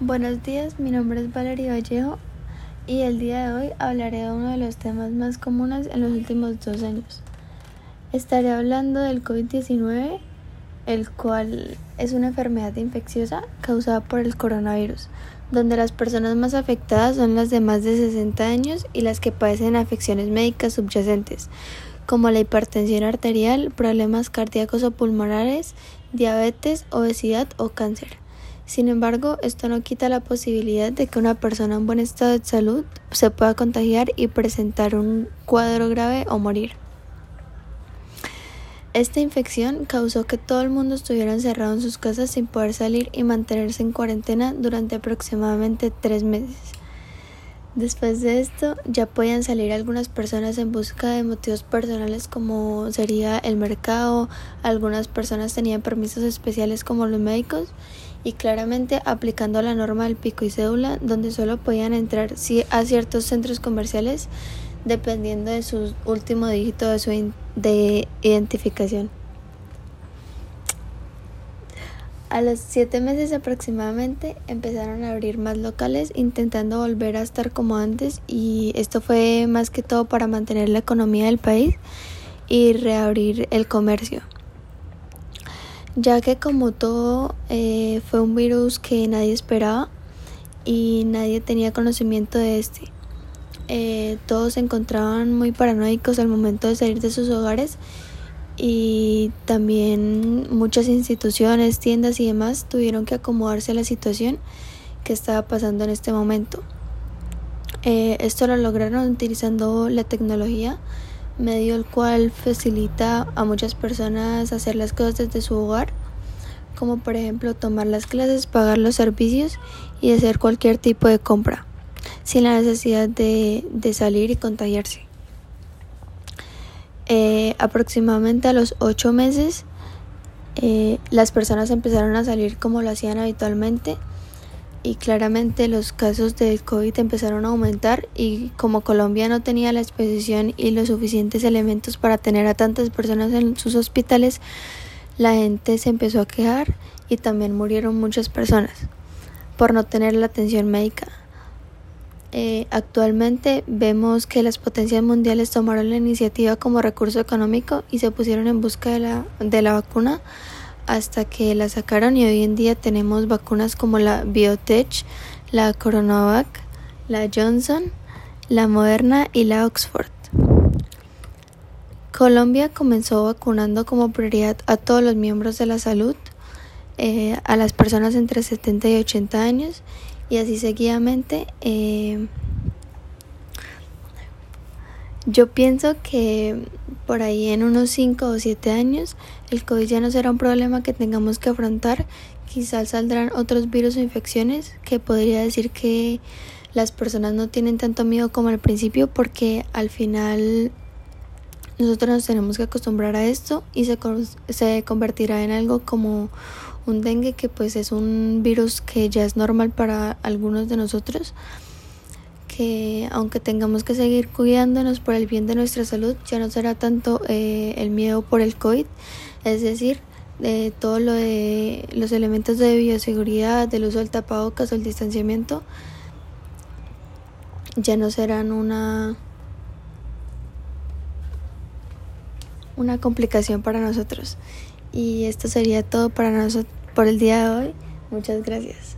Buenos días, mi nombre es Valeria Vallejo y el día de hoy hablaré de uno de los temas más comunes en los últimos dos años. Estaré hablando del COVID-19, el cual es una enfermedad infecciosa causada por el coronavirus, donde las personas más afectadas son las de más de 60 años y las que padecen afecciones médicas subyacentes, como la hipertensión arterial, problemas cardíacos o pulmonares, diabetes, obesidad o cáncer. Sin embargo, esto no quita la posibilidad de que una persona en buen estado de salud se pueda contagiar y presentar un cuadro grave o morir. Esta infección causó que todo el mundo estuviera encerrado en sus casas sin poder salir y mantenerse en cuarentena durante aproximadamente tres meses. Después de esto, ya podían salir algunas personas en busca de motivos personales como sería el mercado, algunas personas tenían permisos especiales como los médicos y claramente aplicando la norma del pico y cédula donde solo podían entrar a ciertos centros comerciales dependiendo de su último dígito de su de identificación. A los siete meses aproximadamente empezaron a abrir más locales intentando volver a estar como antes y esto fue más que todo para mantener la economía del país y reabrir el comercio ya que como todo eh, fue un virus que nadie esperaba y nadie tenía conocimiento de este. Eh, todos se encontraban muy paranoicos al momento de salir de sus hogares y también muchas instituciones, tiendas y demás tuvieron que acomodarse a la situación que estaba pasando en este momento. Eh, esto lo lograron utilizando la tecnología medio el cual facilita a muchas personas hacer las cosas desde su hogar, como por ejemplo tomar las clases, pagar los servicios y hacer cualquier tipo de compra, sin la necesidad de, salir y contagiarse. Eh, aproximadamente a los ocho meses, eh, las personas empezaron a salir como lo hacían habitualmente y claramente los casos de COVID empezaron a aumentar y como Colombia no tenía la exposición y los suficientes elementos para tener a tantas personas en sus hospitales, la gente se empezó a quejar y también murieron muchas personas por no tener la atención médica. Eh, actualmente vemos que las potencias mundiales tomaron la iniciativa como recurso económico y se pusieron en busca de la, de la vacuna hasta que la sacaron y hoy en día tenemos vacunas como la Biotech, la Coronavac, la Johnson, la Moderna y la Oxford. Colombia comenzó vacunando como prioridad a todos los miembros de la salud, eh, a las personas entre 70 y 80 años y así seguidamente. Eh, yo pienso que por ahí en unos 5 o 7 años el COVID ya no será un problema que tengamos que afrontar. Quizás saldrán otros virus o infecciones que podría decir que las personas no tienen tanto miedo como al principio porque al final nosotros nos tenemos que acostumbrar a esto y se, se convertirá en algo como un dengue que pues es un virus que ya es normal para algunos de nosotros que aunque tengamos que seguir cuidándonos por el bien de nuestra salud, ya no será tanto eh, el miedo por el COVID, es decir, de todo lo de los elementos de bioseguridad, del uso del tapabocas o el distanciamiento, ya no serán una una complicación para nosotros. Y esto sería todo para nosotros por el día de hoy. Muchas gracias.